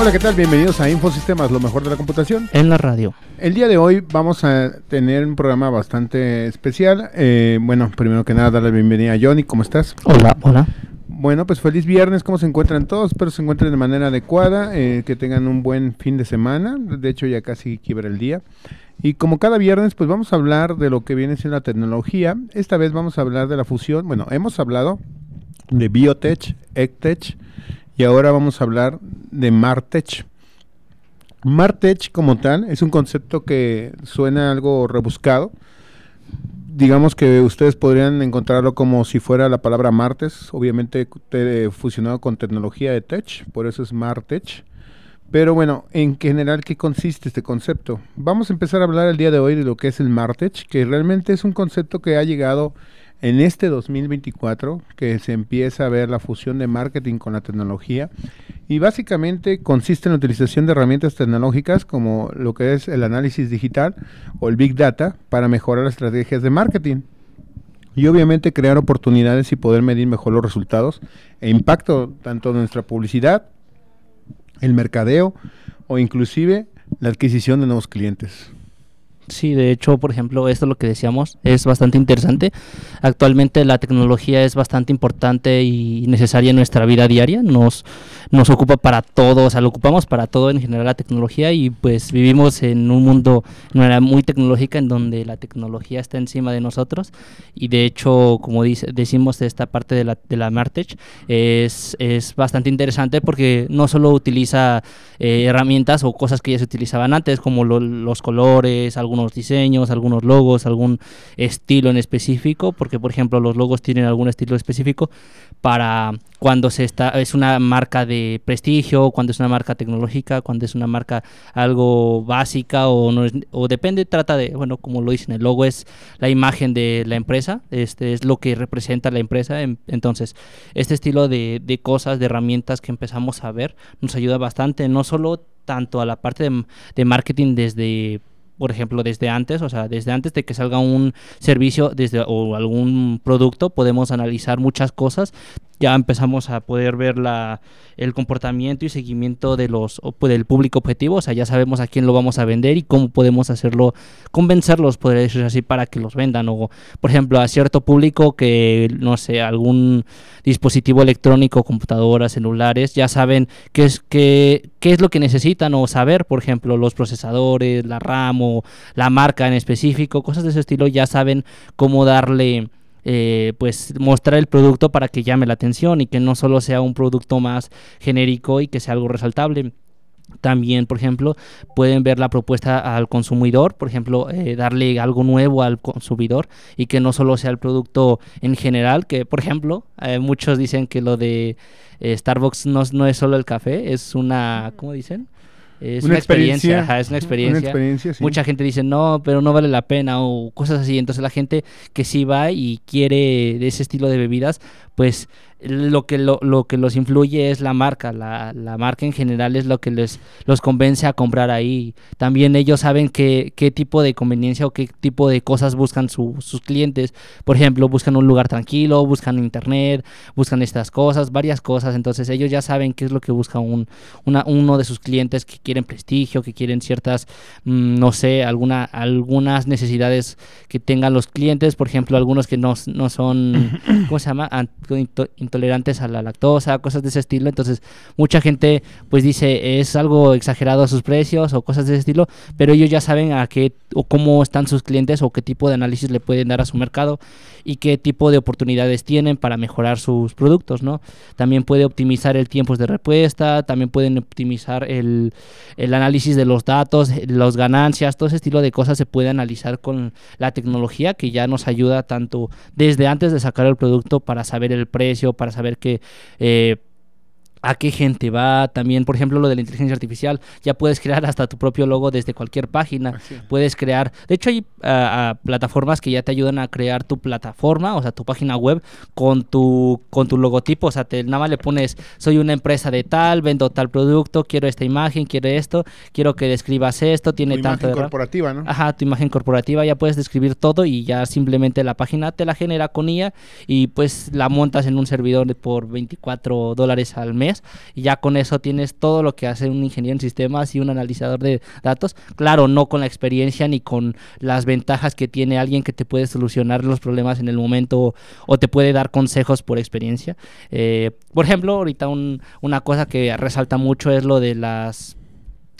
Hola, ¿qué tal? Bienvenidos a Infosistemas, lo mejor de la computación. En la radio. El día de hoy vamos a tener un programa bastante especial. Eh, bueno, primero que nada, darle la bienvenida a Johnny. ¿Cómo estás? Hola, hola. Bueno, pues feliz viernes. ¿Cómo se encuentran todos? Espero se encuentren de manera adecuada, eh, que tengan un buen fin de semana. De hecho, ya casi quiebra el día. Y como cada viernes, pues vamos a hablar de lo que viene siendo la tecnología. Esta vez vamos a hablar de la fusión. Bueno, hemos hablado de Biotech, EdTech y ahora vamos a hablar de Martech. Martech como tal es un concepto que suena algo rebuscado. Digamos que ustedes podrían encontrarlo como si fuera la palabra martes, obviamente te- fusionado con tecnología de tech, por eso es Martech. Pero bueno, en general, ¿qué consiste este concepto? Vamos a empezar a hablar el día de hoy de lo que es el Martech, que realmente es un concepto que ha llegado en este 2024, que se empieza a ver la fusión de marketing con la tecnología. Y básicamente consiste en la utilización de herramientas tecnológicas como lo que es el análisis digital o el Big Data para mejorar las estrategias de marketing. Y obviamente crear oportunidades y poder medir mejor los resultados e impacto tanto de nuestra publicidad, el mercadeo o inclusive la adquisición de nuevos clientes. Sí, de hecho, por ejemplo, esto es lo que decíamos, es bastante interesante. Actualmente la tecnología es bastante importante y necesaria en nuestra vida diaria. Nos, nos ocupa para todo, o sea, lo ocupamos para todo en general la tecnología y pues vivimos en un mundo, en una era muy tecnológica en donde la tecnología está encima de nosotros y de hecho, como dice, decimos de esta parte de la, de la Martech, es, es bastante interesante porque no solo utiliza eh, herramientas o cosas que ya se utilizaban antes, como lo- los colores, algunos diseños, algunos logos, algún estilo en específico, porque por ejemplo los logos tienen algún estilo específico para cuando se está es una marca de prestigio, cuando es una marca tecnológica, cuando es una marca algo básica o no es- o depende trata de bueno como lo dicen el logo es la imagen de la empresa, este es lo que representa la empresa, em- entonces este estilo de, de cosas, de herramientas que empezamos a ver nos ayuda bastante, no solo tanto a la parte de marketing desde por ejemplo, desde antes, o sea, desde antes de que salga un servicio desde, o algún producto, podemos analizar muchas cosas. Ya empezamos a poder ver la, el comportamiento y seguimiento de los, pues, del público objetivo, o sea, ya sabemos a quién lo vamos a vender y cómo podemos hacerlo, convencerlos, podría decirse así, para que los vendan. O, por ejemplo, a cierto público que, no sé, algún dispositivo electrónico, computadoras, celulares, ya saben qué es, qué, qué es lo que necesitan o saber, por ejemplo, los procesadores, la RAM o la marca en específico, cosas de ese estilo, ya saben cómo darle, eh, pues mostrar el producto para que llame la atención y que no solo sea un producto más genérico y que sea algo resaltable. También, por ejemplo, pueden ver la propuesta al consumidor, por ejemplo, eh, darle algo nuevo al consumidor y que no solo sea el producto en general, que por ejemplo, eh, muchos dicen que lo de eh, Starbucks no, es- no es solo el café, es una, ¿cómo dicen? Es Una una, experiencia, experiencia. ajá, es una experiencia. Una experiencia, sí. Mucha gente dice, no, pero no vale la pena o cosas así. Entonces la gente que sí va y quiere de ese estilo de bebidas, pues lo que, lo, lo que los influye es la marca. La, la marca en general es lo que les los convence a comprar ahí. También ellos saben qué, qué tipo de conveniencia o qué tipo de cosas buscan su- sus clientes. Por ejemplo, buscan un lugar tranquilo, buscan internet, buscan estas cosas, varias cosas. Entonces ellos ya saben qué es lo que busca un, una, uno de sus clientes que quieren prestigio, que quieren ciertas, mm, no sé, alguna, algunas necesidades que tengan los clientes, por ejemplo, algunos que no, no son, ¿cómo se llama? Ant- intolerantes a la lactosa, cosas de ese estilo. Entonces, mucha gente pues dice, es algo exagerado sus precios o cosas de ese estilo, pero ellos ya saben a qué o cómo están sus clientes o qué tipo de análisis le pueden dar a su mercado y qué tipo de oportunidades tienen para mejorar sus productos, ¿no? También puede optimizar el tiempo de respuesta, también pueden optimizar el, el análisis de los datos, las ganancias, todo ese estilo de cosas se puede analizar con la tecnología que ya nos ayuda tanto desde antes de sacar el producto para saber el precio, para saber que... eh, a qué gente va, también por ejemplo lo de la inteligencia artificial, ya puedes crear hasta tu propio logo desde cualquier página, puedes crear, de hecho hay ah, plataformas que ya te ayudan a crear tu plataforma, o sea, tu página web con tu con tu logotipo, o sea, te, nada más le pones, soy una empresa de tal, vendo tal producto, quiero esta imagen, quiero esto, quiero que describas esto, tiene Tu tanto imagen corporativa, ¿no? Ajá, tu imagen corporativa, ya puedes describir todo y ya simplemente la página te la genera con IA y pues la montas en un servidor por 24 dólares al mes y ya con eso tienes todo lo que hace un ingeniero en sistemas y un analizador de datos. Claro, no con la experiencia ni con las ventajas que tiene alguien que te puede solucionar los problemas en el momento o, o te puede dar consejos por experiencia. Eh, por ejemplo, ahorita un- una cosa que resalta mucho es lo de las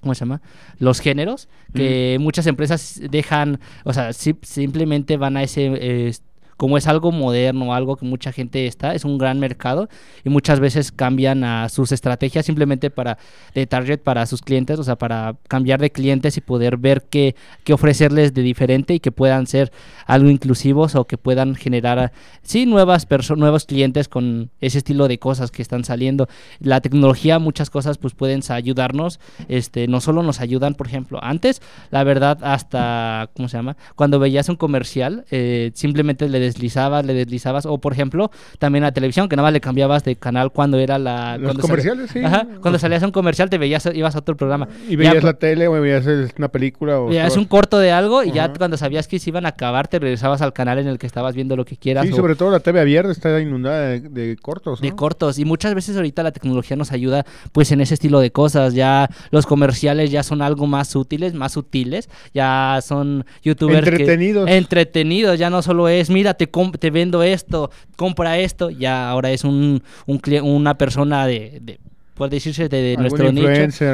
¿cómo se llama? Los géneros, que muchas empresas dejan, o sea, si- simplemente van a ese, eh, como es algo moderno, algo que mucha gente está, es un gran mercado y muchas veces cambian a sus estrategias simplemente para de target para sus clientes, o sea, para cambiar de clientes y poder ver qué, qué ofrecerles de diferente y que puedan ser algo inclusivos o que puedan generar, sí, nuevas perso- nuevos clientes con ese estilo de cosas que están saliendo. La tecnología, muchas cosas, pues pueden ayudarnos, este, no solo nos ayudan, por ejemplo, antes, la verdad, hasta, ¿cómo se llama? Cuando veías un comercial, eh, simplemente le deslizabas, le deslizabas, o por ejemplo, también la televisión, que nada más le cambiabas de canal cuando era la... Los cuando comerciales, sí. Ajá, cuando salías a un comercial te veías, ibas a otro programa. Y veías Ya- la tele o veías una película o... estabas- un corto de algo y ya cuando sabías que se iban a acabar te regresabas al canal en el que estabas viendo lo que quieras. Sí, o- sobre todo la TV abierta está inundada de, de cortos, de cortos y muchas veces ahorita la tecnología nos ayuda pues en ese estilo de cosas ya los comerciales ya son algo más útiles más sutiles ya son youtubers que- Entretenidos. entretenidos ya no solo es mira te, te vendo esto compra esto ya ahora es un, un una persona de, de por decirse de, de nuestro nicho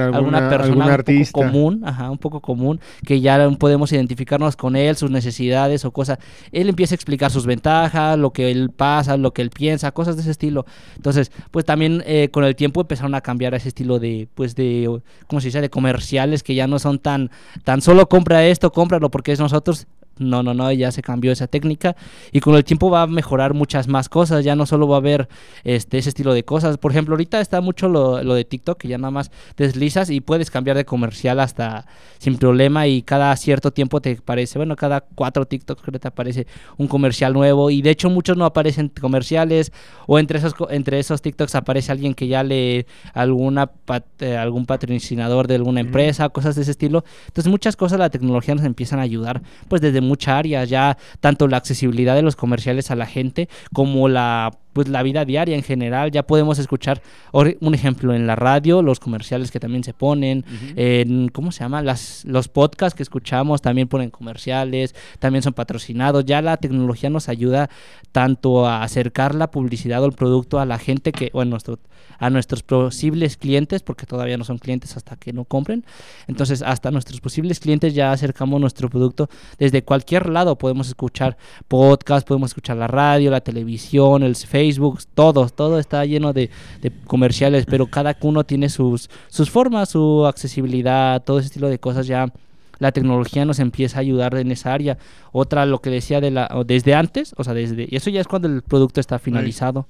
alguna- alguna persona algún un poco común ajá un poco común que ya podemos identificarnos con él sus necesidades o cosas. Él empieza a explicar sus ventajas lo que él pasa lo que él piensa cosas de ese estilo. Entonces pues también eh, con el tiempo empezaron a cambiar ese estilo de pues de cómo se dice de comerciales que ya no son tan tan solo compra esto cómpralo porque es nosotros no, no, no, ya se cambió esa técnica. Y con el tiempo va a mejorar muchas más cosas, ya no solo va a haber este, ese estilo de cosas. Por ejemplo, ahorita está mucho lo, lo de TikTok, que ya nada más deslizas y puedes cambiar de comercial hasta sin problema. Y cada cierto tiempo te aparece, bueno, cada cuatro TikToks creo que te aparece un comercial nuevo. Y de hecho muchos no aparecen comerciales. O entre esos, entre esos TikToks aparece alguien que ya le alguna pat- eh, algún patrocinador de alguna empresa, cosas de ese estilo. Entonces muchas cosas la tecnología nos empiezan a ayudar pues desde muchas áreas, ya tanto la accesibilidad de los comerciales a la gente como la pues la vida diaria en general, ya podemos escuchar un ejemplo en la radio, los comerciales que también se ponen, en ¿cómo se llama? Las los podcasts que escuchamos también ponen comerciales, también son patrocinados, ya la tecnología nos ayuda tanto a acercar la publicidad o el producto a la gente que o a nuestro a nuestros posibles clientes, porque todavía no son clientes hasta que no compren. Entonces, hasta nuestros posibles clientes ya acercamos nuestro producto desde cualquier lado. Podemos escuchar podcast, podemos escuchar la radio, la televisión, el Facebook, todo, todo está lleno de, comerciales, pero cada uno tiene sus, sus formas, su accesibilidad, todo ese estilo de cosas ya. La tecnología nos empieza a ayudar en esa área. Otra, lo que decía de la, desde antes, o sea, desde, y eso ya es cuando el producto está finalizado.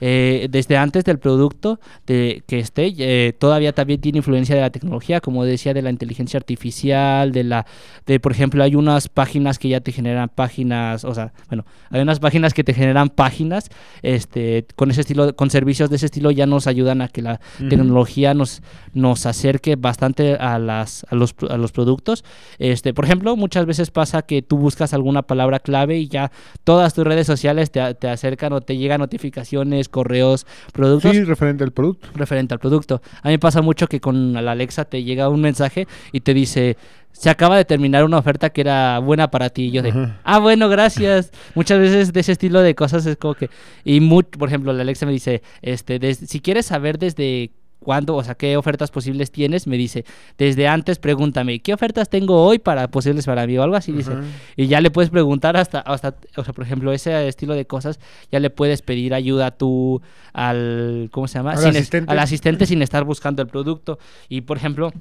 Eh, desde antes del producto de, que esté, eh, todavía también tiene influencia de la tecnología, como decía, de la inteligencia artificial, de la, de por ejemplo, hay unas páginas que ya te generan páginas, o sea, bueno, hay unas páginas que te generan páginas, este, con ese estilo, con servicios de ese estilo ya nos ayudan a que la tecnología nos, nos acerque bastante a las, a los, a los productos. Este, por ejemplo, muchas veces pasa que tú buscas alguna palabra clave y ya todas tus redes sociales te, te acercan o te llegan notificaciones, correos, productos Sí, referente al producto. referente al producto. A mí me pasa mucho que con la Alexa te llega un mensaje y te dice, se acaba de terminar una oferta que era buena para ti. Y yo de, Ajá. ah, bueno, gracias. Muchas veces de ese estilo de cosas es como que, y por ejemplo, la Alexa me dice, este, des- si quieres saber desde cuándo, o sea, qué ofertas posibles tienes, me dice, desde antes pregúntame, ¿qué ofertas tengo hoy para posibles para mí? O algo así, dice. Y ya le puedes preguntar hasta, hasta, o sea, por ejemplo, ese estilo de cosas, ya le puedes pedir ayuda tú al, ¿cómo se llama? Al Sin es- asistente. al asistente sin estar buscando el producto. Y, por ejemplo,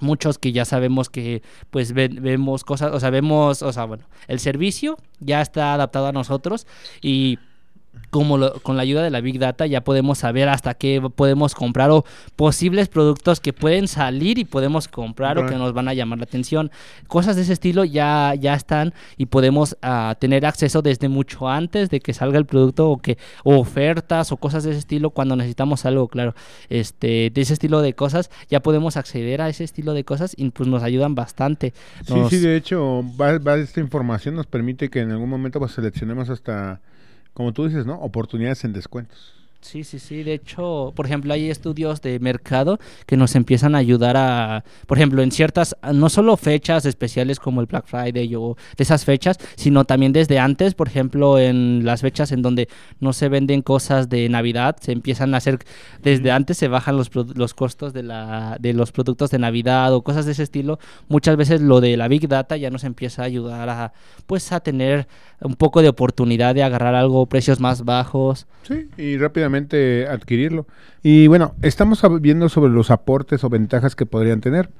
muchos que ya sabemos que pues ve- vemos cosas, o sea, vemos, o sea, bueno, el servicio ya está adaptado a nosotros y como lo- con la ayuda de la Big Data ya podemos saber hasta qué podemos comprar o posibles productos que pueden salir y podemos comprar o que nos van a llamar la atención. Cosas de ese estilo ya, ya están y podemos ah, tener acceso desde mucho antes de que salga el producto o que o ofertas o cosas de ese estilo cuando necesitamos algo, claro. Este, de ese estilo de cosas ya podemos acceder a ese estilo de cosas y pues nos ayudan bastante. Sí, sí, de hecho, va, va esta información nos permite que en algún momento pues, seleccionemos hasta, como tú dices, ¿no? Oportunidades en descuentos. Sí, sí, sí. De hecho, por ejemplo, hay estudios de mercado que nos empiezan a ayudar a, por ejemplo, en ciertas, no solo fechas especiales como el Black Friday o de esas fechas, sino también desde antes, por ejemplo, en las fechas en donde no se venden cosas de Navidad, se empiezan a hacer, desde antes se bajan los, los costos de, la, de los productos de Navidad o cosas de ese estilo. Muchas veces lo de la Big Data ya nos empieza a ayudar a, pues, a tener un poco de oportunidad de agarrar algo, precios más bajos. Sí, y rápidamente adquirirlo. Y bueno, estamos viendo sobre los aportes o ventajas que podrían tener.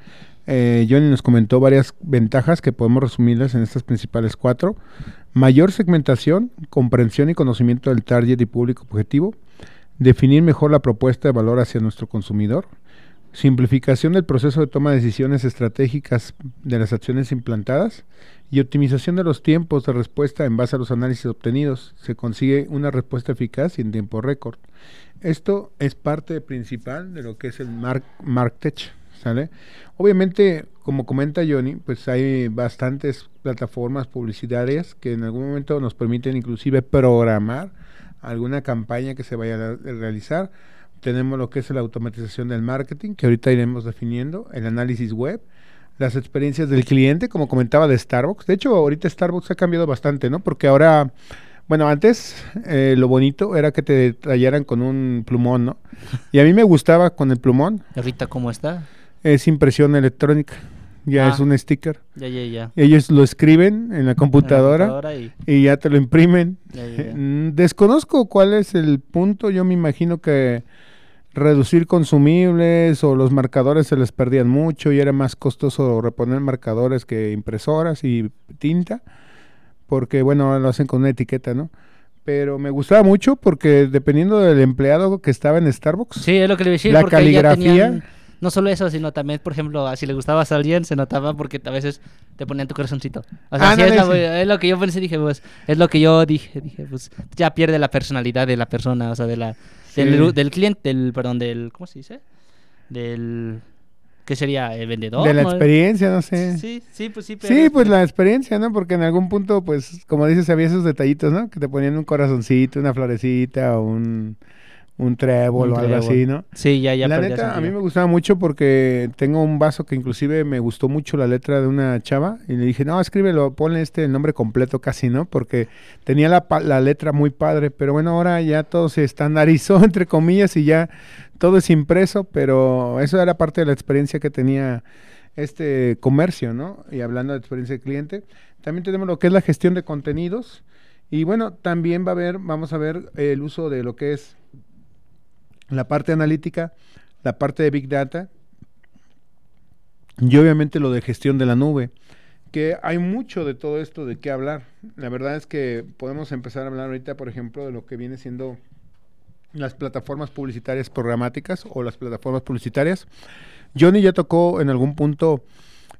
Eh, Johnny nos comentó varias ventajas que podemos resumirlas en estas principales cuatro. Mayor segmentación, comprensión y conocimiento del target y público objetivo. Definir mejor la propuesta de valor hacia nuestro consumidor. Simplificación del proceso de toma de decisiones estratégicas de las acciones implantadas y optimización de los tiempos de respuesta en base a los análisis obtenidos. Se consigue una respuesta eficaz y en tiempo récord. Esto es parte principal de lo que es el Mark, MarkTech, ¿sale? Obviamente, como comenta Johnny, pues hay bastantes plataformas publicitarias que en algún momento nos permiten inclusive programar alguna campaña que se vaya a realizar. Tenemos lo que es la automatización del marketing, que ahorita iremos definiendo, el análisis web, las experiencias del cliente, como comentaba de Starbucks. De hecho, ahorita Starbucks ha cambiado bastante, ¿no? Porque ahora, bueno, antes eh, lo bonito era que te tallaran con un plumón, ¿no? Y a mí me gustaba con el plumón, Ahorita, ¿cómo está? es impresión electrónica, ya Ah. es un sticker. Ya, ya, ya. Ellos lo escriben en la computadora, En la computadora y- y ya te lo imprimen. ya, ya, ya. Mm, Desconozco cuál es el punto, yo me imagino que reducir consumibles o los marcadores se les perdían mucho y era más costoso reponer marcadores que impresoras y tinta, porque bueno, ahora lo hacen con una etiqueta, ¿no? Pero me gustaba mucho porque dependiendo del empleado que estaba en Starbucks, Sí, es lo que le iba a decir. la caligrafía- tenían- no solo eso, sino también, por ejemplo, si le gustabas a alguien, se notaba porque a veces te ponían tu corazoncito. O sea, Ah, sí no, es, sí. es lo que yo pensé, dije, pues, es lo que yo dije, dije, pues, ya pierde la personalidad de la persona, o sea, de la, Sí. del cliente, del, perdón, del, ¿cómo se dice? Del, ¿qué sería? ¿El vendedor? de la ¿no? experiencia, no sé. Sí, sí, pues sí. pero Sí, es- pues la experiencia, ¿no? Porque en algún punto, pues, como dices, había esos detallitos, ¿no? Que te ponían un corazoncito, una florecita o un, un trébol Un o algo así, ¿no? Sí, ya, ya la neta, a mí me gustaba mucho porque tengo un vaso que inclusive me gustó mucho la letra de una chava y le dije, no, escríbelo, ponle este el nombre completo casi, ¿no? Porque tenía la, la letra muy padre, pero bueno, ahora ya todo se estandarizó, entre comillas, y ya todo es impreso, pero eso era parte de la experiencia que tenía este comercio, ¿no? Y hablando de experiencia de cliente, también tenemos lo que es la gestión de contenidos y bueno, también va a haber, vamos a ver el uso de lo que es la parte analítica, la parte de Big Data y obviamente lo de gestión de la nube, que hay mucho de todo esto de qué hablar. La verdad es que podemos empezar a hablar ahorita, por ejemplo, de lo que viene siendo las plataformas publicitarias programáticas o las plataformas publicitarias. Johnny ya tocó en algún punto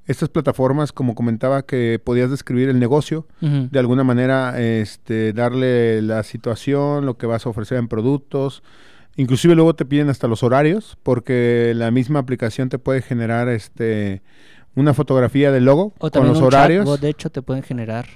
estas plataformas, como comentaba, que podías describir el negocio, de alguna manera este, darle la situación, lo que vas a ofrecer en productos. Inclusive luego te piden hasta los horarios, porque la misma aplicación te puede generar este una fotografía del logo O con los un horarios. chatbot, de hecho, te pueden generar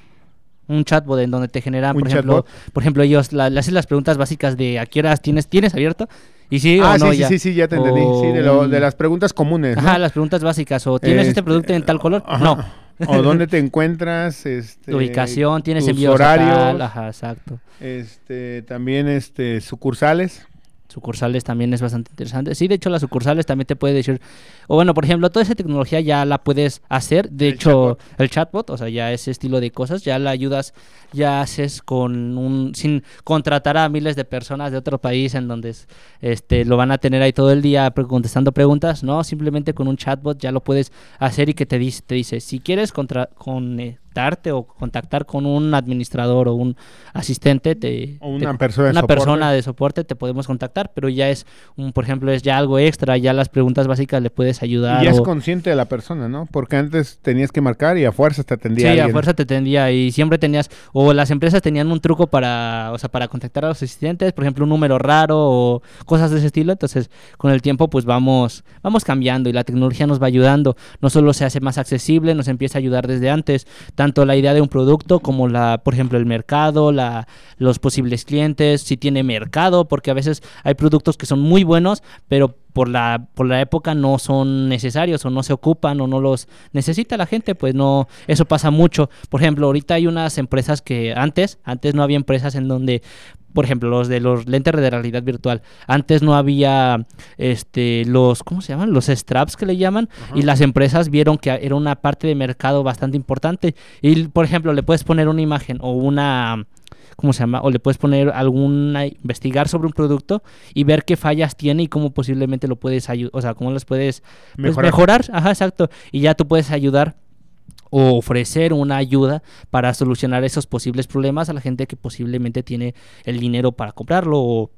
un chatbot en donde te generan, Un por ejemplo, chatbot. por ejemplo, ellos la- le hacen las preguntas básicas de a qué horas tienes, tienes abierto y sí ah, o no sí, ya. sí, sí, ya te entendí. O Sí, de, lo- de las preguntas comunes. ¿no? Ajá, las preguntas básicas o tienes este Este, producto en tal color, ajá. no. o dónde te encuentras, este, Ubicación, tienes envíos horarios, ajá, exacto. este, también este, sucursales. Sucursales también es bastante interesante. Sí, de hecho las sucursales también te puede decir, o bueno, por ejemplo, toda esa tecnología ya la puedes hacer. De El hecho, chatbot. el chatbot, o sea, ya ese estilo de cosas, ya la ayudas, ya haces con un, sin contratar a miles de personas de otro país en donde es- este lo van a tener ahí todo el día contestando preguntas. No, simplemente con un chatbot ya lo puedes hacer y que te dice, te dice, si quieres contra, conectarte o contactar con un administrador o un asistente, te, O una te- persona de una persona de soporte te podemos contactar, pero ya es, un, por ejemplo, es ya algo extra, ya las preguntas básicas le puedes ayudar. Y ya es consciente de la persona, ¿no? Porque antes tenías que marcar y a fuerzas te atendía Sí, a fuerza te tendía y siempre tenías, o las empresas tenían un truco para, o sea, para contactar a los asistentes, por ejemplo, un número raro o cosas de ese estilo. Entonces, con el tiempo, pues vamos, vamos cambiando y la tecnología nos va ayudando. No solo se hace más accesible, nos empieza a ayudar desde antes, tanto la idea de un producto como la, por ejemplo, el mercado, la, los posibles clientes, si tiene mercado, porque a veces hay productos que son muy buenos, pero por la, por la época no son necesarios o no se ocupan o no los necesita la gente, pues no, eso pasa mucho. Por ejemplo, ahorita hay unas empresas que antes, antes no había empresas en donde, por ejemplo, los de los lentes de realidad virtual, antes no había este los, ¿cómo se llaman? Los straps que le llaman, y las empresas vieron que era una parte de mercado bastante importante. Y, por ejemplo, le puedes poner una imagen o una ¿cómo se llama? O le puedes poner alguna, investigar sobre un producto y ver qué fallas tiene y cómo posiblemente lo puedes ayudar, o sea, cómo los puedes pues, Mejorar. mejorar. Ajá, exacto. Y ya tú puedes ayudar o ofrecer una ayuda para solucionar esos posibles problemas a la gente que posiblemente tiene el dinero para comprarlo o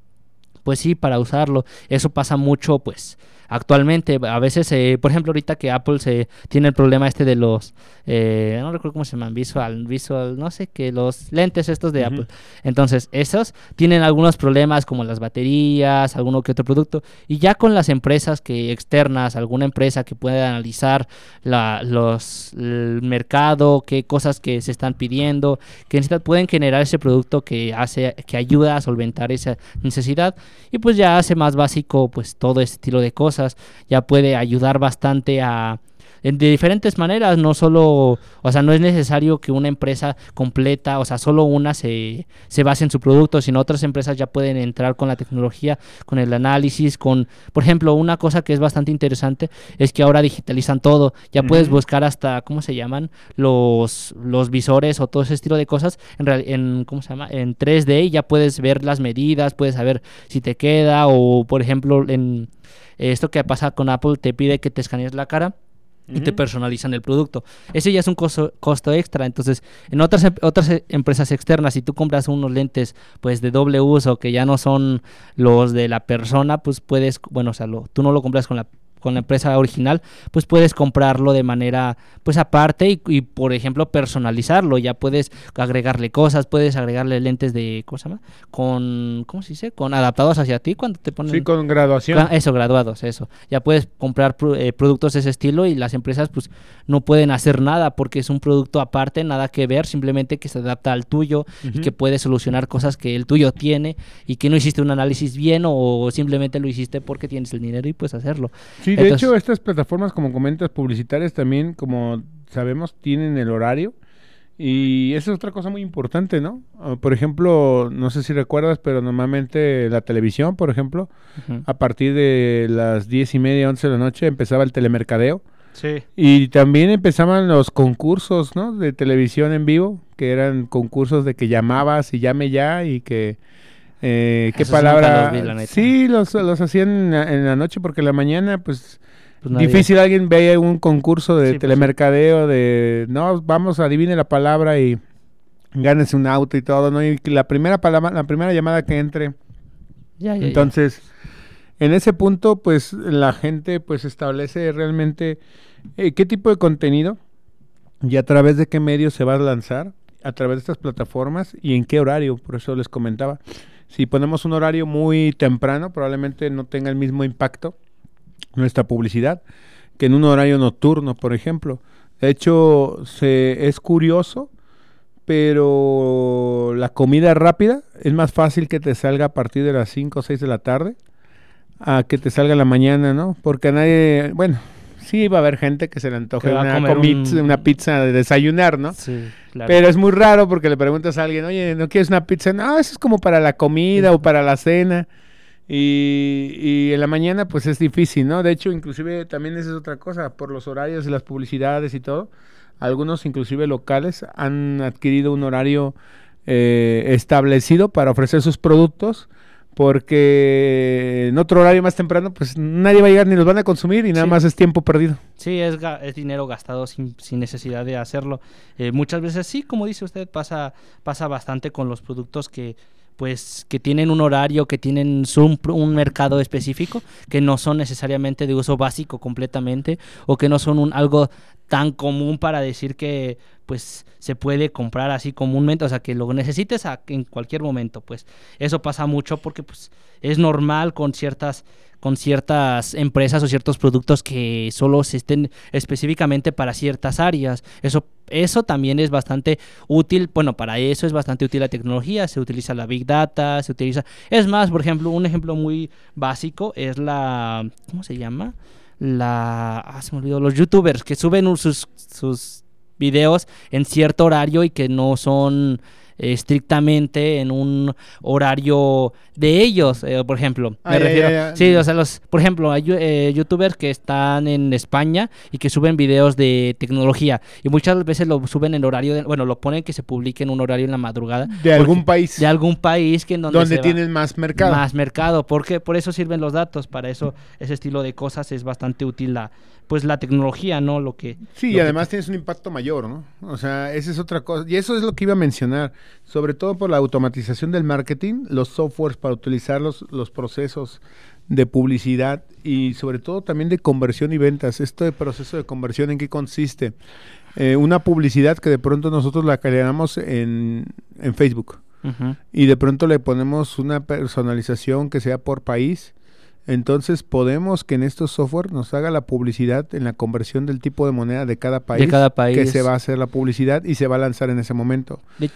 pues sí, para usarlo. Eso pasa mucho, pues, actualmente. A veces, eh, por ejemplo, ahorita que Apple se tiene el problema este de los, eh, no recuerdo cómo se llaman, visual, visual, no sé qué, los lentes estos de. Apple. Entonces, esos tienen algunos problemas como las baterías, alguno que otro producto. Y ya con las empresas que externas, alguna empresa que pueda analizar la, los, el mercado, qué cosas que se están pidiendo, que necesitan- pueden generar ese producto que hace, que ayuda a solventar esa necesidad. Y pues ya hace más básico pues todo este estilo de cosas. Ya puede ayudar bastante a de diferentes maneras, no solo, o sea, no es necesario que una empresa completa, o sea, solo una se, se base en su producto, sino otras empresas ya pueden entrar con la tecnología, con el análisis, con, por ejemplo, una cosa que es bastante interesante es que ahora digitalizan todo, ya puedes buscar hasta, ¿cómo se llaman? Los, los visores o todo ese estilo de cosas en, real- en, ¿cómo se llama? En 3D y ya puedes ver las medidas, puedes saber si te queda o, por ejemplo, en esto que pasa con Apple, te pide que te escanees la cara y te personalizan el producto. Ese ya es un costo, costo extra. Entonces, en otras, em- otras eh, empresas externas, si tú compras unos lentes pues de doble uso que ya no son los de la persona, pues puedes, bueno, o sea, lo- tú no lo compras con la con la empresa original, pues puedes comprarlo de manera pues aparte y, y, por ejemplo personalizarlo, ya puedes agregarle cosas, puedes agregarle lentes de ¿cómo se llama? con ¿cómo se dice? con adaptados hacia ti cuando te ponen Sí, con graduación. Eso, graduados, eso. Ya puedes comprar eh, productos de ese estilo y las empresas pues no pueden hacer nada porque es un producto aparte, nada que ver, simplemente que se adapta al tuyo y que puede solucionar cosas que el tuyo tiene y que no hiciste un análisis bien o simplemente lo hiciste porque tienes el dinero y puedes hacerlo. Sí, de Entonces- hecho, estas plataformas, como comentas, publicitarias también, como sabemos, tienen el horario. Y esa es otra cosa muy importante, ¿no? Ah, Por ejemplo, no sé si recuerdas, pero normalmente la televisión, por ejemplo, a partir de las diez y media, once de la noche, empezaba el telemercadeo. Sí. Y también empezaban los concursos, ¿no? De televisión en vivo, que eran concursos de que llamabas y llame ya y que... Eh, ¿Qué palabra? los vi, la neta. sí, los, los hacían en la, en la noche porque en la mañana, pues, Pues difícil alguien veía un concurso de Sí, pues, telemercadeo de, no, vamos, adivine la palabra y gánese un auto y todo, ¿no? Y la primera palabra, la primera llamada que entre. Ya, ya, ya. Entonces, en ese punto, pues, la gente, pues, establece realmente eh, qué tipo de contenido y a través de qué medio se va a lanzar, a través de estas plataformas y en qué horario, por eso les comentaba. Si ponemos un horario muy temprano, probablemente no tenga el mismo impacto nuestra publicidad que en un horario nocturno, por ejemplo. De hecho, se, es curioso, pero la comida rápida es más fácil que te salga a partir de las 5 o 6 de la tarde a que te salga en la mañana, ¿no? Porque nadie, bueno, sí va a haber gente que se le antoje una, un- pizza de desayunar, ¿no? Sí, claro. Pero es muy raro porque le preguntas a alguien, oye, ¿no quieres una pizza? No, eso es como para la comida o para la cena. Y, y en la mañana pues es difícil, ¿no? De hecho, inclusive también esa es otra cosa, por los horarios y las publicidades y todo. Algunos, inclusive locales, han adquirido un horario eh, establecido para ofrecer sus productos porque en otro horario más temprano, pues nadie va a llegar ni los van a consumir y nada Sí. más es tiempo perdido. Sí, es, ga- es dinero gastado sin, sin necesidad de hacerlo. Eh, muchas veces sí, como dice usted, pasa, pasa bastante con los productos que pues que tienen un horario, que tienen un mercado específico, que no son necesariamente de uso básico completamente, o que no son un, algo tan común para decir que pues se puede comprar así comúnmente, o sea que lo necesites a- en cualquier momento, pues. Eso pasa mucho porque pues es normal con ciertas con ciertas empresas o ciertos productos que solo se estén específicamente para ciertas áreas. Eso, eso también es bastante útil. Bueno, para eso es bastante útil la tecnología. Se utiliza la Big Data, se utiliza... Es más, por ejemplo, un ejemplo muy básico es la... ¿Cómo se llama? La... Ah, se me olvidó. Los youtubers que suben sus, sus videos en cierto horario y que no son estrictamente en un horario de ellos, eh, por ejemplo. Ah, Me ya, refiero, ya, ya. sí, o sea, los, por ejemplo, hay eh, youtubers que están en España y que suben videos de tecnología y muchas veces lo suben en horario, de- bueno, lo ponen que se publique en un horario en la madrugada De algún país de algún país que en donde, donde tienen más mercado. más mercado, porque por eso sirven los datos, para eso ese estilo de cosas es bastante útil la pues la tecnología, ¿no? Lo que Sí, lo y que- además tienes un impacto mayor, ¿no? O sea, esa es otra cosa. Y eso es lo que iba a mencionar, sobre todo por la automatización del marketing, los softwares para utilizar los, los procesos de publicidad y sobre todo también de conversión y ventas. Esto de proceso de conversión, ¿en qué consiste? Eh, una publicidad que de pronto nosotros la creamos en, en Facebook y de pronto le ponemos una personalización que sea por país. Entonces podemos que en estos software nos haga la publicidad en la conversión del tipo de moneda de cada país, cada que país. se va a hacer la publicidad y se va a lanzar en ese momento. De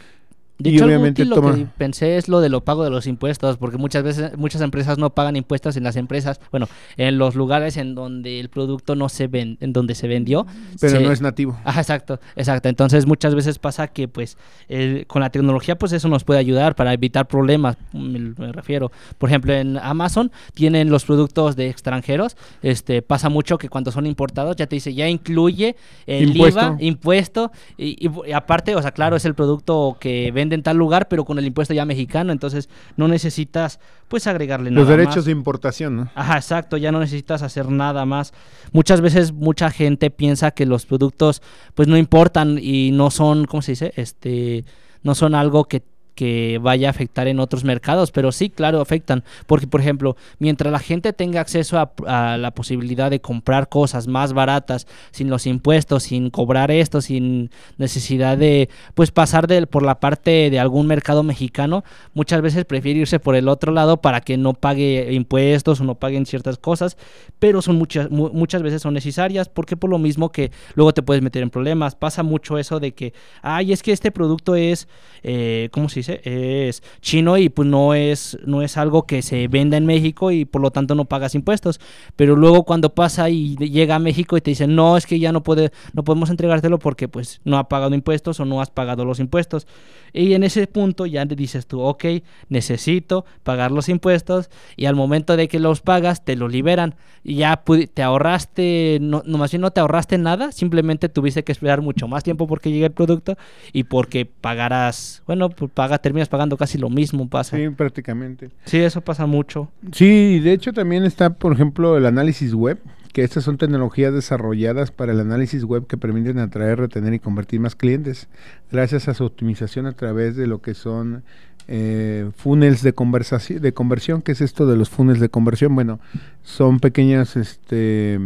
Y hecho, algo obviamente lo toma- que pensé es lo de lo pago de los impuestos, porque muchas veces muchas empresas no pagan impuestos en las empresas, bueno, en los lugares en donde el producto no se ven, en donde se vendió. Pero se- no es nativo. Ajá, exacto, exacto. Entonces muchas veces pasa que pues el- con la tecnología pues eso nos puede ayudar para evitar problemas, me, me refiero. Por ejemplo, en Amazon tienen los productos de extranjeros, este pasa mucho que cuando son importados ya te dice, ya incluye el Impuesto. IVA, impuesto y, y- y aparte, o sea, claro, es el producto que vende en tal lugar, pero con el impuesto ya mexicano, entonces no necesitas pues agregarle Los nada derechos más. de importación, ¿no? Ajá, exacto, ya no necesitas hacer nada más. Muchas veces mucha gente piensa que los productos pues no importan y no son, ¿cómo se dice? Este, no son algo que que vaya a afectar en otros mercados, pero sí, claro, afectan, porque por ejemplo, mientras la gente tenga acceso a, la posibilidad de comprar cosas más baratas, sin los impuestos, sin cobrar esto, sin necesidad de, pues pasar de, por la parte de algún mercado mexicano, muchas veces prefiere irse por el otro lado para que no pague impuestos o no paguen ciertas cosas, pero son muchas, mu- muchas veces son necesarias porque por lo mismo que luego te puedes meter en problemas. Pasa mucho eso de que, ay, es que este producto es, eh, ¿cómo se dice? Es chino y pues no es, no es algo que se venda en México y por lo tanto no pagas impuestos. Pero luego cuando pasa y llega a México y te dicen, no, es que ya no, puede, no podemos entregártelo porque pues no ha pagado impuestos o no has pagado los impuestos. Y en ese punto ya dices tú, ok, necesito pagar los impuestos y al momento de que los pagas te lo liberan. Y ya te ahorraste, no, más bien no te ahorraste nada, simplemente tuviste que esperar mucho más tiempo porque llegue el producto y porque pagarás, bueno, pues paga, terminas pagando casi lo mismo, pasa. Sí, prácticamente. Sí, eso pasa mucho. Sí, de hecho también está, por ejemplo, el análisis web, que estas son tecnologías desarrolladas para el análisis web que permiten atraer, retener y convertir más clientes, gracias a su optimización a través de lo que son eh, funnels de conversación, de conversión, ¿qué es esto de los funnels de conversión? Bueno, son pequeñas, este,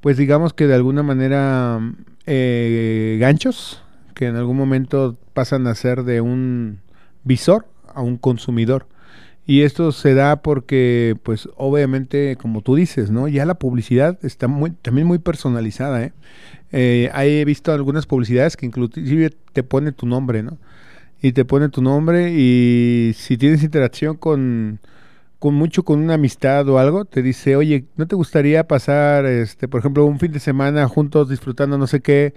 pues digamos que de alguna manera eh, ganchos que en algún momento pasan a ser de un visor a un consumidor. Y esto se da porque, pues, obviamente, como tú dices, ¿no? Ya la publicidad está muy, también muy personalizada, ¿eh? Eh, he visto algunas publicidades que inclusive te pone tu nombre, ¿no? Y te pone tu nombre y si tienes interacción con, con mucho con una amistad o algo, te dice, oye, ¿no te gustaría pasar, este, por ejemplo, un fin de semana juntos disfrutando no sé qué?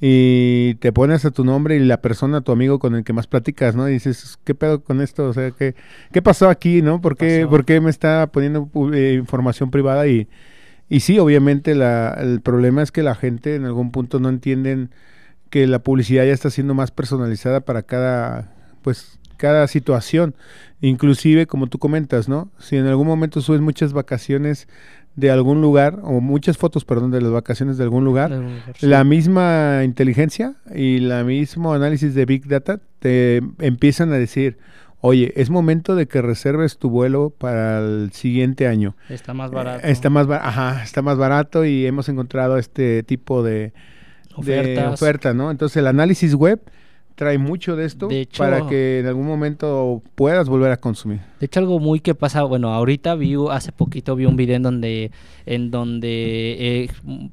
Y te pones a tu nombre y la persona, tu amigo con el que más platicas, ¿no? Y dices, ¿qué pedo con esto? O sea, ¿qué, qué pasó aquí, no? ¿Por qué, Pasó. ¿por qué me está poniendo pu- eh, información privada? Y, y sí, obviamente la, el problema es que la gente en algún punto no entienden que la publicidad ya está siendo más personalizada para cada, pues, cada situación. Inclusive, como tú comentas, ¿no? Si en algún momento subes muchas vacaciones de algún lugar, o muchas fotos, perdón, de las vacaciones de algún lugar, De algún lugar, sí. la misma inteligencia y la mismo análisis de Big Data te empiezan a decir, oye, es momento de que reserves tu vuelo para el siguiente año. Está más barato. Eh, Está más, ajá, está más barato y hemos encontrado este tipo de, de oferta, ¿no? Entonces el análisis web trae mucho de esto De hecho- para que en algún momento puedas volver a consumir. De hecho, algo muy que pasa, bueno, ahorita vi, hace poquito vi un video en donde, en donde eh,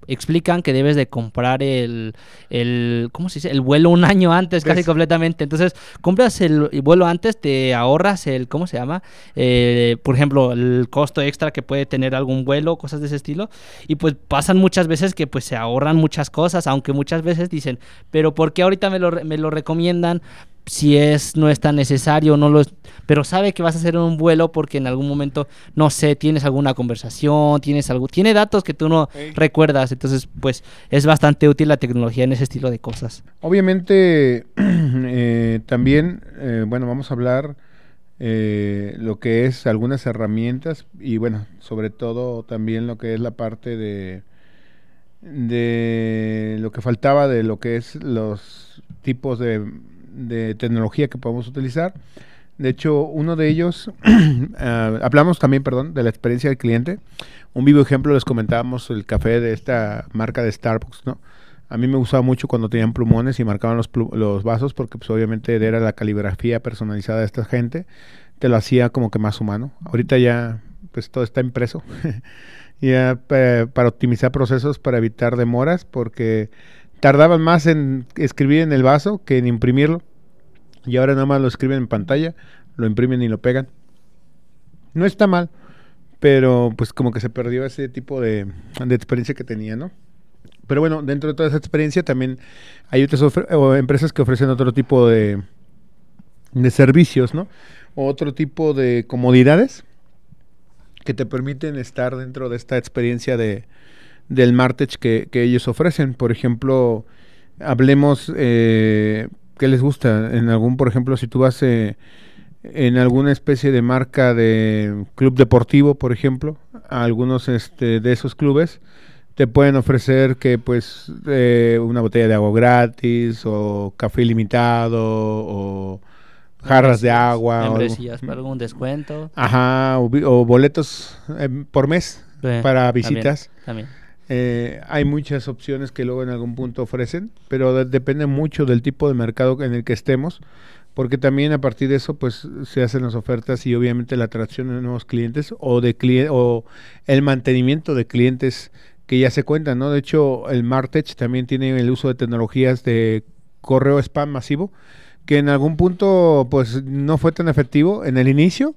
explican que debes de comprar el, el, ¿cómo se dice? El vuelo un año antes, casi completamente. Entonces, compras el, el vuelo antes, te ahorras el, ¿cómo se llama? Eh, por ejemplo, el costo extra que puede tener algún vuelo, cosas de ese estilo. Y pues pasan muchas veces que pues se ahorran muchas cosas, aunque muchas veces dicen, pero ¿por qué ahorita me lo, me lo recomiendan? si es no es tan necesario no lo es- pero sabe que vas a hacer un vuelo porque en algún momento no sé tienes alguna conversación tienes algo tiene datos que tú no recuerdas entonces pues es bastante útil la tecnología en ese estilo de cosas Obviamente, eh, también, eh, bueno, vamos a hablar eh, lo que es algunas herramientas y bueno, sobre todo también lo que es la parte de, de lo que faltaba de lo que es los tipos de, de tecnología que podemos utilizar. De hecho, uno de ellos, ah, hablamos también, perdón, de la experiencia del cliente. Un vivo ejemplo les comentábamos el café de esta marca de Starbucks, ¿no? A mí me gustaba mucho cuando tenían plumones y marcaban los, los vasos porque pues obviamente era la caligrafía personalizada de esta gente. Te lo hacía como que más humano. Ahorita ya pues todo está impreso. ya pa- para optimizar procesos, para evitar demoras porque tardaban más en escribir en el vaso que en imprimirlo. Y ahora nada más lo escriben en pantalla, lo imprimen y lo pegan. No está mal, pero pues como que se perdió ese tipo de, experiencia que tenía, ¿no? Pero bueno, dentro de toda esa experiencia también hay otras o empresas que ofrecen otro tipo de, de servicios, ¿no? O otro tipo de comodidades que te permiten estar dentro de esta experiencia de, del Martech que, que ellos ofrecen. Por ejemplo, hablemos, eh, ¿qué les gusta? En algún, por ejemplo, si tú vas eh, en alguna especie de marca de club deportivo, por ejemplo, a algunos este, de esos clubes te pueden ofrecer que pues eh, una botella de agua gratis o café ilimitado o jarras de agua membresías para algún descuento Ajá, o, boletos eh, por mes para también, visitas. también Eh, hay muchas opciones que luego en algún punto ofrecen, pero de- depende mucho del tipo de mercado en el que estemos, porque también a partir de eso pues se hacen las ofertas y obviamente la atracción de nuevos clientes o de cli- o el mantenimiento de clientes que ya se cuentan, ¿no? De hecho, el Martech también tiene el uso de tecnologías de correo spam masivo, que en algún punto pues no fue tan efectivo en el inicio,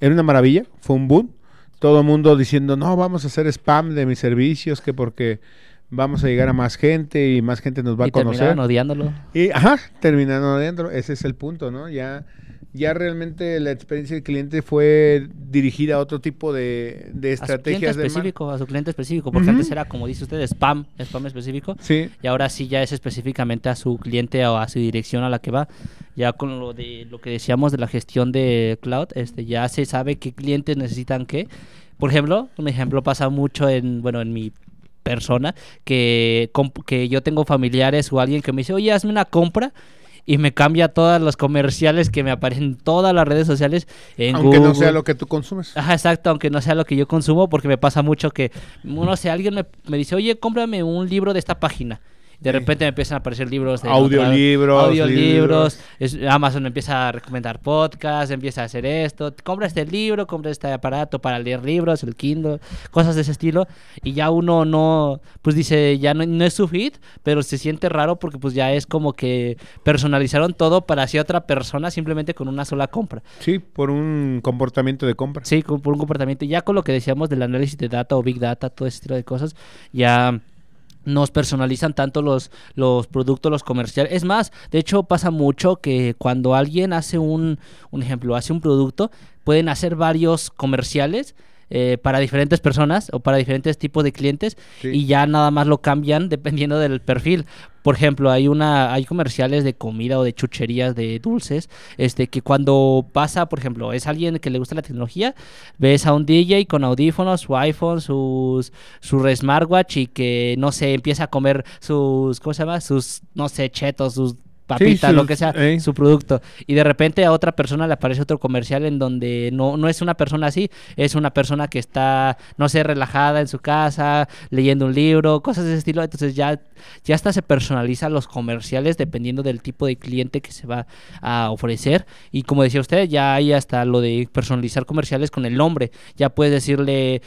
era una maravilla, fue un boom, todo el mundo diciendo, no, vamos a hacer spam de mis servicios, que porque vamos a llegar a más gente y más gente nos va y a conocer. terminaron odiándolo Y, ajá, terminando adentro, ese es el punto, ¿no? Ya, ya realmente la experiencia del cliente fue dirigida a otro tipo de, de a su cliente estrategias específico a su cliente específico porque antes era como dice usted spam spam específico Sí, y ahora sí ya es específicamente a su cliente o a su dirección a la que va. Ya con lo de lo que decíamos de la gestión de cloud, este ya se sabe qué clientes necesitan qué. Por ejemplo, un ejemplo pasa mucho en bueno, en mi persona que que yo tengo familiares o alguien que me dice, "Oye, hazme una compra." Y me cambia todos los comerciales que me aparecen en todas las redes sociales. En aunque no sea lo que tú consumes. Ajá, exacto, aunque no sea lo que yo consumo, porque me pasa mucho que, no sé, alguien me, me dice, oye, cómprame un libro de esta página. De repente me empiezan a aparecer libros de Audiolibros, audiolibros, Amazon empieza a recomendar podcasts, empieza a hacer esto, compra este libro, compra este aparato para leer libros, el Kindle, cosas de ese estilo, y ya uno no, pues dice, ya no, no es su fit, pero se siente raro porque pues ya es como que personalizaron todo para hacia otra persona simplemente con una sola compra. Sí, por un comportamiento de compra. Sí, por un comportamiento. Ya con lo que decíamos del análisis de data o big data, todo ese estilo de cosas, ya nos personalizan tanto los, los productos, los comerciales. Es más, de hecho pasa mucho que cuando alguien hace un, un ejemplo, hace un producto, pueden hacer varios comerciales eh, para diferentes personas o para diferentes tipos de clientes Sí. y ya nada más lo cambian dependiendo del perfil. Por ejemplo, hay una hay comerciales de comida o de chucherías de dulces, este que cuando pasa, por ejemplo, es alguien que le gusta la tecnología, ves a un DJ con audífonos, su iPhone, sus su smartwatch y que no sé, empieza a comer sus ¿cómo se llama? sus no sé, chetos, sus papitas, lo que sea, su producto. Y de repente a otra persona le aparece otro comercial en donde no, no es una persona así, es una persona que está, no sé, relajada en su casa, leyendo un libro, cosas de ese estilo. Entonces ya, ya hasta se personalizan los comerciales dependiendo del tipo de cliente que se va a ofrecer. Y como decía usted, ya hay hasta lo de personalizar comerciales con el nombre. Ya puedes decirle,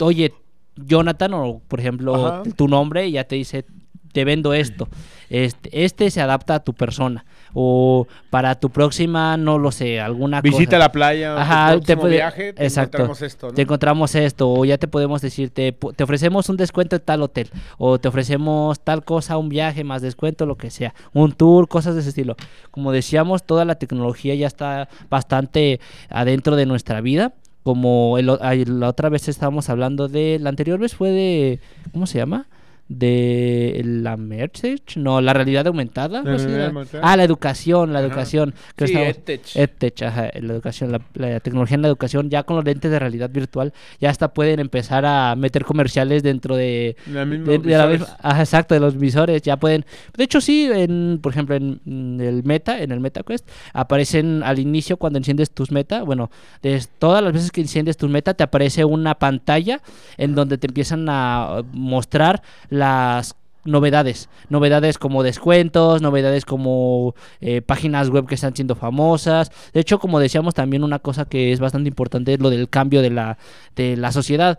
oye, Jonathan, o por ejemplo, Ajá. tu nombre, y ya te dice, te vendo esto. Este, este se adapta a tu persona. O para tu próxima, no lo sé, alguna Visita cosa. la playa, Ajá, tu te puede- viaje, te exacto. encontramos esto, ¿no? Te encontramos esto, o ya te podemos decir, te, ofrecemos un descuento en tal hotel, o te ofrecemos tal cosa, un viaje más descuento, lo que sea, un tour, cosas de ese estilo. Como decíamos, toda la tecnología ya está bastante adentro de nuestra vida. Como el la otra vez estábamos hablando de, la anterior vez fue de, ¿cómo se llama? De la Merchage, no, la realidad aumentada. La realidad aumentada. Ah, la educación, la Ajá. educación. que Sí, estábamos- EdTech. EdTech, ajá, la educación, la, la tecnología en la educación, ya con los lentes de realidad virtual, ya hasta pueden empezar a meter comerciales dentro de, La misma de- de la visores. misma- ajá, exacto, de los visores, ya pueden, de hecho sí, en, por ejemplo, en, el Meta, en el MetaQuest, aparecen al inicio cuando enciendes tus Meta, bueno, des- todas las veces que enciendes tus Meta te aparece una pantalla en donde te empiezan a mostrar las novedades, novedades como descuentos, novedades como eh, páginas web que están siendo famosas. De hecho, como decíamos, también una cosa que es bastante importante es lo del cambio de la, de la sociedad.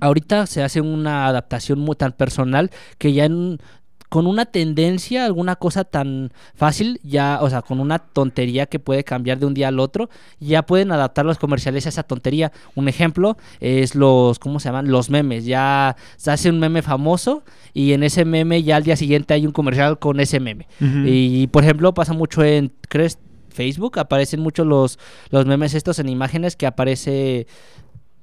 Ahorita se hace una adaptación muy tan personal que ya en- con una tendencia, alguna cosa tan fácil, ya, o sea, con una tontería que puede cambiar de un día al otro, ya pueden adaptar los comerciales a esa tontería. Un ejemplo es los, ¿cómo se llaman? Los memes. Ya se hace un meme famoso y en ese meme ya al día siguiente hay un comercial con ese meme. Y por ejemplo pasa mucho en, ¿crees? Facebook, aparecen mucho los, los memes estos en imágenes que aparece...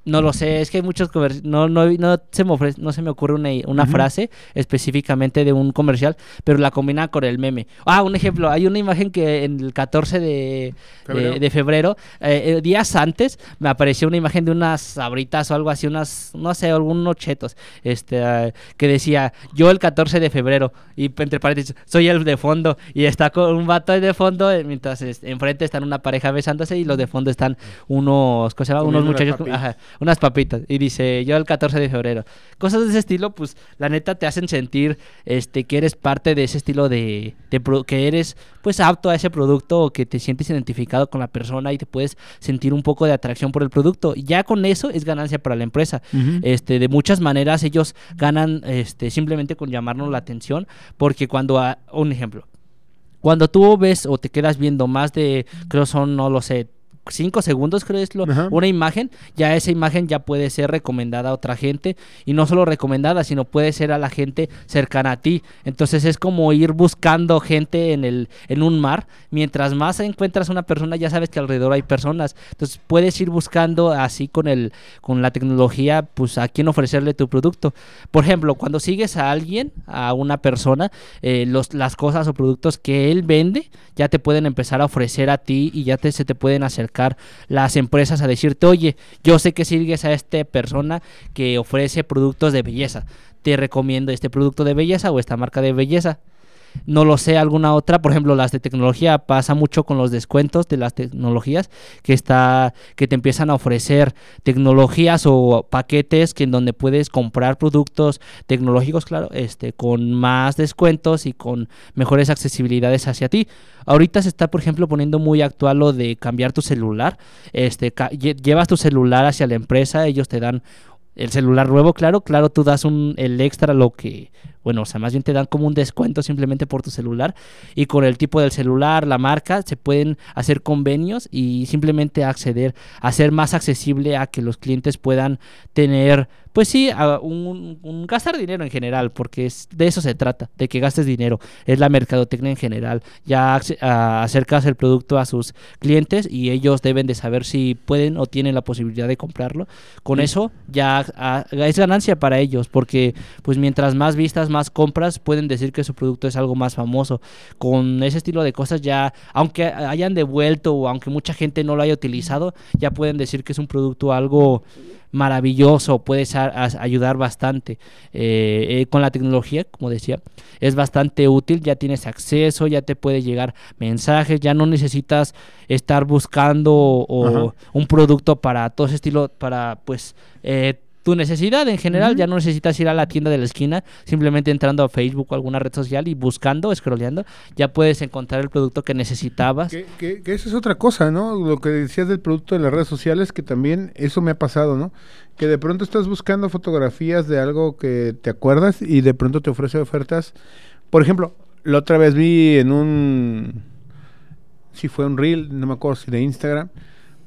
No lo sé, es que hay muchos comerciales. No, no, no, se me ofrece- no se me ocurre una, una frase específicamente de un comercial, pero la combina con el meme. Ah, un ejemplo, hay una imagen que en el 14 de Febrero. de, de febrero, eh, eh, días antes, me apareció una imagen de unas sabritas o algo así, unas, no sé, algunos chetos, este, ah, que decía, yo el 14 de febrero, y entre paréntesis, soy el de fondo, y está con un vato de fondo, eh, mientras este, enfrente están una pareja besándose, y los de fondo están unos, ¿cómo se llama? Unos muchachos, ajá, unas papitas, y dice, yo el 14 de febrero. Cosas de ese estilo, pues, la neta te hacen sentir, este, que eres parte de ese estilo de, de que eres, pues, apto a ese producto, o que te sientes identificado con la persona y te puedes sentir un poco de atracción por el producto. Y ya con eso es ganancia para la empresa. Este, de muchas maneras ellos ganan este, simplemente con llamarnos la atención, porque cuando, a- un ejemplo, cuando tú ves o te quedas viendo más de, creo son, no lo sé, cinco segundos, creo es lo, Ajá. una imagen, ya esa imagen ya puede ser recomendada a otra gente y no solo recomendada, sino puede ser a la gente cercana a ti. Entonces es como ir buscando gente en el en un mar, mientras más encuentras una persona, ya sabes que alrededor hay personas. Entonces puedes ir buscando así con el con la tecnología, pues a quién ofrecerle tu producto. Por ejemplo, cuando sigues a alguien, a una persona, eh, los, las cosas o productos que él vende, ya te pueden empezar a ofrecer a ti y ya te, se te pueden acercar las empresas a decirte, oye, yo sé que sigues a esta persona que ofrece productos de belleza. Te recomiendo este producto de belleza o esta marca de belleza no lo sé alguna otra, por ejemplo, las de tecnología pasa mucho con los descuentos de las tecnologías que está que te empiezan a ofrecer tecnologías o paquetes que en donde puedes comprar productos tecnológicos, claro, este con más descuentos y con mejores accesibilidades hacia ti. Ahorita se está, por ejemplo, poniendo muy actual lo de cambiar tu celular. Este llevas tu celular hacia la empresa, ellos te dan el celular nuevo, claro, claro, tú das un, el extra, lo que, bueno, o sea, más bien te dan como un descuento simplemente por tu celular y con el tipo del celular, la marca, se pueden hacer convenios y simplemente acceder, hacer más accesible a que los clientes puedan tener pues sí, a un, un gastar dinero en general, porque es, de eso se trata, de que gastes dinero. Es la mercadotecnia en general. Ya a- acercas el producto a sus clientes y ellos deben de saber si pueden o tienen la posibilidad de comprarlo. Con eso ya es ganancia para ellos, porque pues mientras más vistas, más compras, pueden decir que su producto es algo más famoso. Con ese estilo de cosas ya, aunque hayan devuelto o aunque mucha gente no lo haya utilizado, ya pueden decir que es un producto algo maravilloso, puede sa- as- ayudar bastante. Eh, eh, con la tecnología, como decía, es bastante útil, ya tienes acceso, ya te puede llegar mensajes, ya no necesitas estar buscando o un producto para todo ese estilo, para pues eh, tu necesidad en general, ya no necesitas ir a la tienda de la esquina, simplemente entrando a Facebook o alguna red social y buscando, scrolleando, ya puedes encontrar el producto que necesitabas. Que, que, que eso es otra cosa, ¿no? Lo que decías del producto de las redes sociales, que también eso me ha pasado, ¿no? Que de pronto estás buscando fotografías de algo que te acuerdas y de pronto te ofrece ofertas. Por ejemplo, la otra vez vi en un... Si fue un reel, no me acuerdo si de Instagram,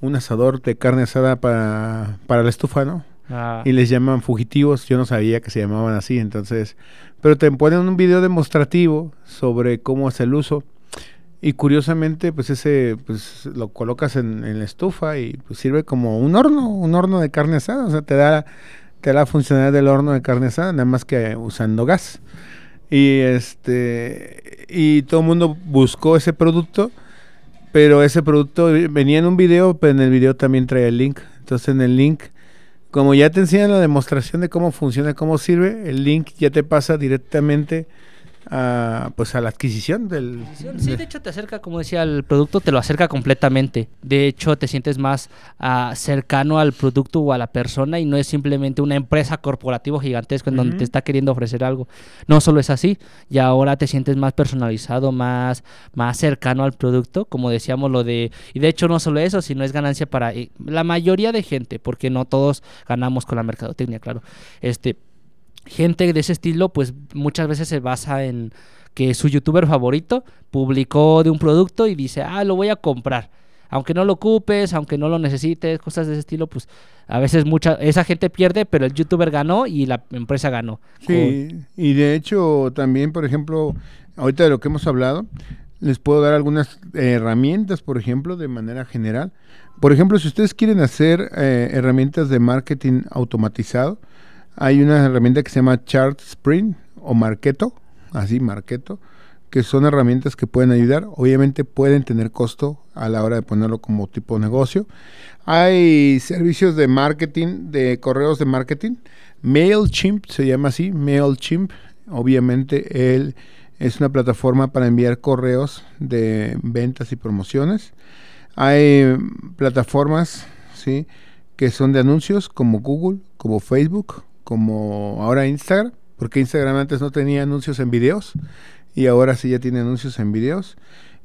un asador de carne asada para, para la estufa, ¿no? Ah, y les llaman fugitivos. Yo no sabía que se llamaban así, entonces. Pero te ponen un video demostrativo sobre cómo es el uso. Y curiosamente, pues ese, pues lo colocas en, en la estufa y pues sirve como un horno, un horno de carne asada. O sea, te da, te da la funcionalidad del horno de carne asada, nada más que usando gas. Y este, y todo el mundo buscó ese producto, pero ese producto venía en un video, pero en el video también traía el link. Entonces en el link como ya te enseñan la demostración de cómo funciona, cómo sirve, el link ya te pasa directamente a, pues a la adquisición del... Sí, de- hecho te acerca, como decía, el producto te lo acerca completamente. De hecho, te sientes más ah, cercano al producto o a la persona y no es simplemente una empresa corporativa gigantesca en donde te está queriendo ofrecer algo. No solo es así, y ahora te sientes más personalizado, más, más cercano al producto, como decíamos lo de... Y de hecho no solo eso, sino es ganancia para eh, la mayoría de gente, porque no todos ganamos con la mercadotecnia, claro. Este, gente de ese estilo, pues muchas veces se basa en que su youtuber favorito publicó de un producto y dice, ah, lo voy a comprar. Aunque no lo ocupes, aunque no lo necesites, cosas de ese estilo, pues a veces mucha, esa gente pierde, pero el youtuber ganó y la empresa ganó. Sí, y de hecho también, por ejemplo, ahorita de lo que hemos hablado, les puedo dar algunas herramientas, por ejemplo, de manera general. Por ejemplo, si ustedes quieren hacer eh, herramientas de marketing automatizado, hay una herramienta que se llama Chart Sprint o Marketo, así Marketo, que son herramientas que pueden ayudar. Obviamente pueden tener costo a la hora de ponerlo como tipo de negocio. Hay servicios de marketing, de correos de marketing. MailChimp se llama así, MailChimp. Obviamente él es una plataforma para enviar correos de ventas y promociones. Hay plataformas, ¿sí? que son de anuncios como Google, como Facebook, como ahora Instagram, porque Instagram antes no tenía anuncios en videos y ahora sí ya tiene anuncios en videos.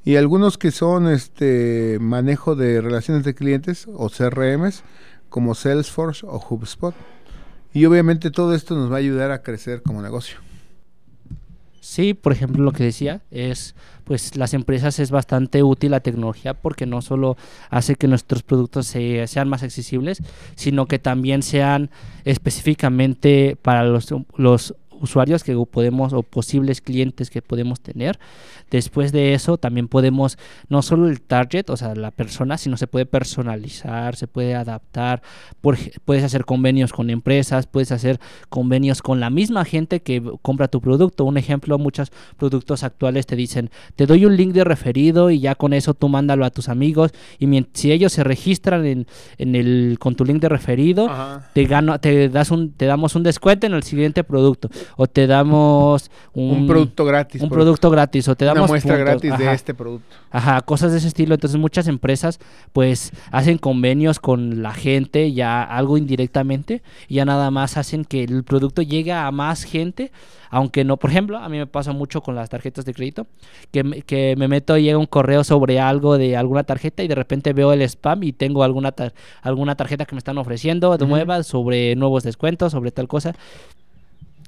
Y algunos que son este manejo de relaciones de clientes o CRMs como Salesforce o HubSpot. Y obviamente todo esto nos va a ayudar a crecer como negocio. Sí, por ejemplo, lo que decía es, pues las empresas es bastante útil la tecnología porque no solo hace que nuestros productos se- sean más accesibles, sino que también sean específicamente para los, los usuarios que podemos o posibles clientes que podemos tener. Después de eso también podemos no solo el target, o sea, la persona, sino se puede personalizar, se puede adaptar, por puedes hacer convenios con empresas, puedes hacer convenios con la misma gente que compra tu producto. Un ejemplo, muchos productos actuales te dicen, te doy un link de referido y ya con eso tú mándalo a tus amigos y si ellos se registran en, en el, con tu link de referido, te gano, te das un, te damos un descuento en el siguiente producto o te damos un, Un, producto gratis. un producto gratis o te una damos muestra puntos. gratis de este producto. Ajá, cosas de ese estilo. Entonces muchas empresas pues hacen convenios con la gente ya algo indirectamente y ya nada más hacen que el producto llegue a más gente, aunque no, por ejemplo, a mí me pasa mucho con las tarjetas de crédito, que, me- que me meto y llega un correo sobre algo de alguna tarjeta y de repente veo el spam y tengo alguna, tar- alguna tarjeta que me están ofreciendo de Ujú. nueva sobre nuevos descuentos, sobre tal cosa.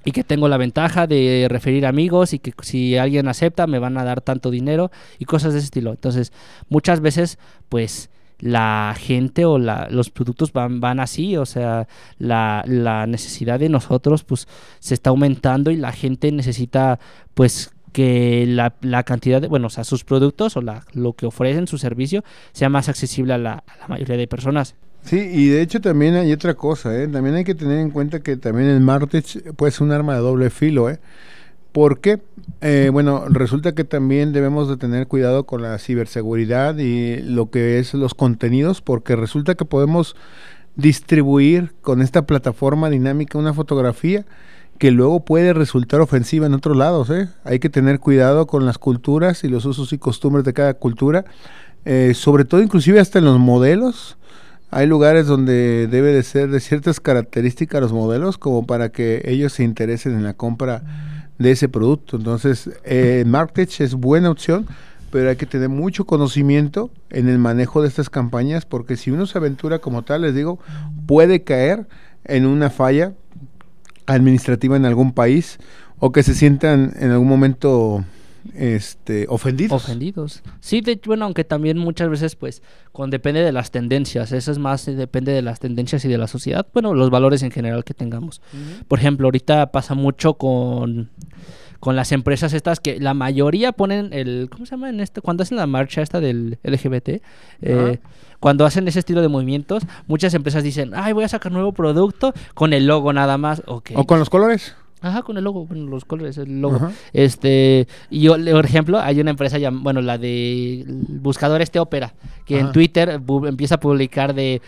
Y que tengo la ventaja de referir amigos y que si alguien acepta me van a dar tanto dinero y cosas de ese estilo. Entonces, muchas veces, pues, la gente o la, los productos van, van así, o sea, la, la necesidad de nosotros pues se está aumentando y la gente necesita pues que la, la, cantidad de, bueno, o sea, sus productos o la, lo que ofrecen, su servicio, sea más accesible a la, a la mayoría de personas. Sí, y de hecho también hay otra cosa, ¿eh? también hay que tener en cuenta que también el Martech puede ser un arma de doble filo, ¿eh? ¿Por qué? Eh, bueno, resulta que también debemos de tener cuidado con la ciberseguridad y lo que es los contenidos, porque resulta que podemos distribuir con esta plataforma dinámica una fotografía que luego puede resultar ofensiva en otros lados. ¿eh? Hay que tener cuidado con las culturas y los usos y costumbres de cada cultura, eh, sobre todo inclusive hasta en los modelos. Hay lugares donde debe de ser de ciertas características los modelos como para que ellos se interesen en la compra de ese producto. Entonces, eh, es buena opción, pero hay que tener mucho conocimiento en el manejo de estas campañas, porque si uno se aventura como tal, les digo, puede caer en una falla administrativa en algún país o que se sientan en algún momento este ofendidos. Ofendidos. Sí, de, bueno, aunque también muchas veces pues con depende de las tendencias, eso es más eh, depende de las tendencias y de la sociedad, bueno, los valores en general que tengamos. Uh -huh. Por ejemplo, ahorita pasa mucho con con las empresas estas que la mayoría ponen el ¿cómo se llama en este cuando hacen la marcha esta del LGBT? Uh -huh. eh, cuando hacen ese estilo de movimientos, muchas empresas dicen, "Ay, voy a sacar nuevo producto con el logo nada más." Okay. O con los colores. Ajá, con el logo, bueno, los colores, el logo. Ajá. Este, y yo, por ejemplo, hay una empresa, ya, bueno, la de buscador este Opera, que Ajá. en Twitter empieza a publicar de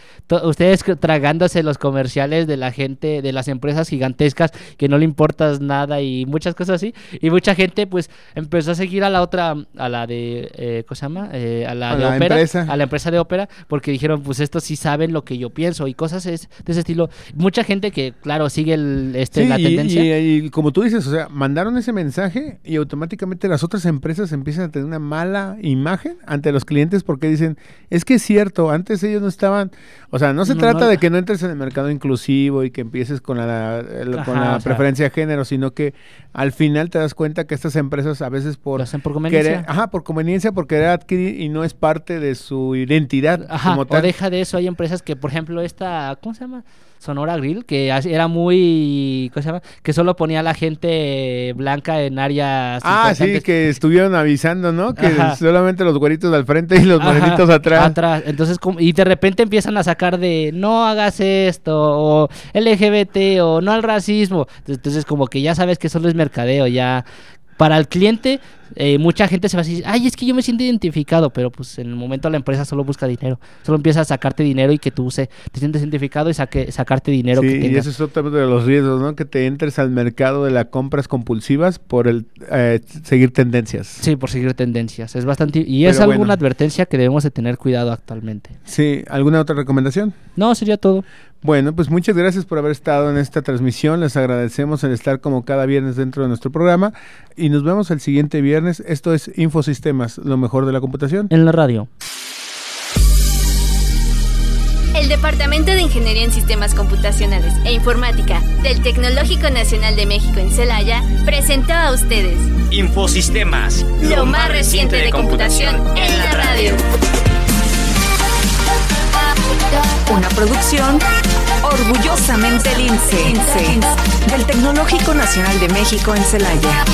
ustedes tragándose los comerciales de la gente, de las empresas gigantescas, que no le importas nada y muchas cosas así. Y mucha gente, pues, empezó a seguir a la otra, a la de, eh, ¿cómo se llama? Eh, a la a de la empresa. a la empresa de Opera, porque dijeron, pues, estos sí saben lo que yo pienso y cosas es, de ese estilo. Mucha gente que, claro, sigue el, este, sí, la tendencia. Y, y, y, como tú dices, o sea, mandaron ese mensaje y automáticamente las otras empresas empiezan a tener una mala imagen ante los clientes porque dicen, es que es cierto, antes ellos no estaban, o sea, no se no, trata no, de que no entres en el mercado inclusivo y que empieces con la, el, Ajá, con la preferencia sea, de género, sino que al final te das cuenta que estas empresas a veces por, lo hacen por conveniencia. Querer, ajá, por conveniencia, por querer adquirir y no es parte de su identidad. Ajá, como tal. o deja de eso, hay empresas que, por ejemplo, esta, ¿cómo se llama? Sonora Grill, que era muy. ¿Cómo se llama? Que solo ponía a la gente blanca en áreas. Ah, sí, que estuvieron avisando, ¿no? Que Ajá. solamente los güeritos al frente y los morenitos atrás. Atrás. Entonces, y de repente empiezan a sacar de no hagas esto, o LGBT, o no al racismo. Entonces, como que ya sabes que solo es mercadeo, ya. Para el cliente, eh, mucha gente se va a decir, ay, es que yo me siento identificado, pero pues en el momento la empresa solo busca dinero, solo empieza a sacarte dinero y que tú se, te sientes identificado y saque, sacarte dinero. Sí, que tengas. y eso es otro de los riesgos, ¿no? Que te entres al mercado de las compras compulsivas por el eh, seguir tendencias. Sí, por seguir tendencias, es bastante, y es pero alguna bueno. advertencia que debemos de tener cuidado actualmente. Sí, ¿alguna otra recomendación? No, sería todo. Bueno, pues muchas gracias por haber estado en esta transmisión. Les agradecemos el estar como cada viernes dentro de nuestro programa y nos vemos el siguiente viernes. Esto es Infosistemas, lo mejor de la computación. En la radio. El Departamento de Ingeniería en Sistemas Computacionales e Informática del Tecnológico Nacional de México en Celaya presentó a ustedes Infosistemas, lo más reciente de computación en la radio. Una producción orgullosamente lince del Tecnológico Nacional de México en Celaya.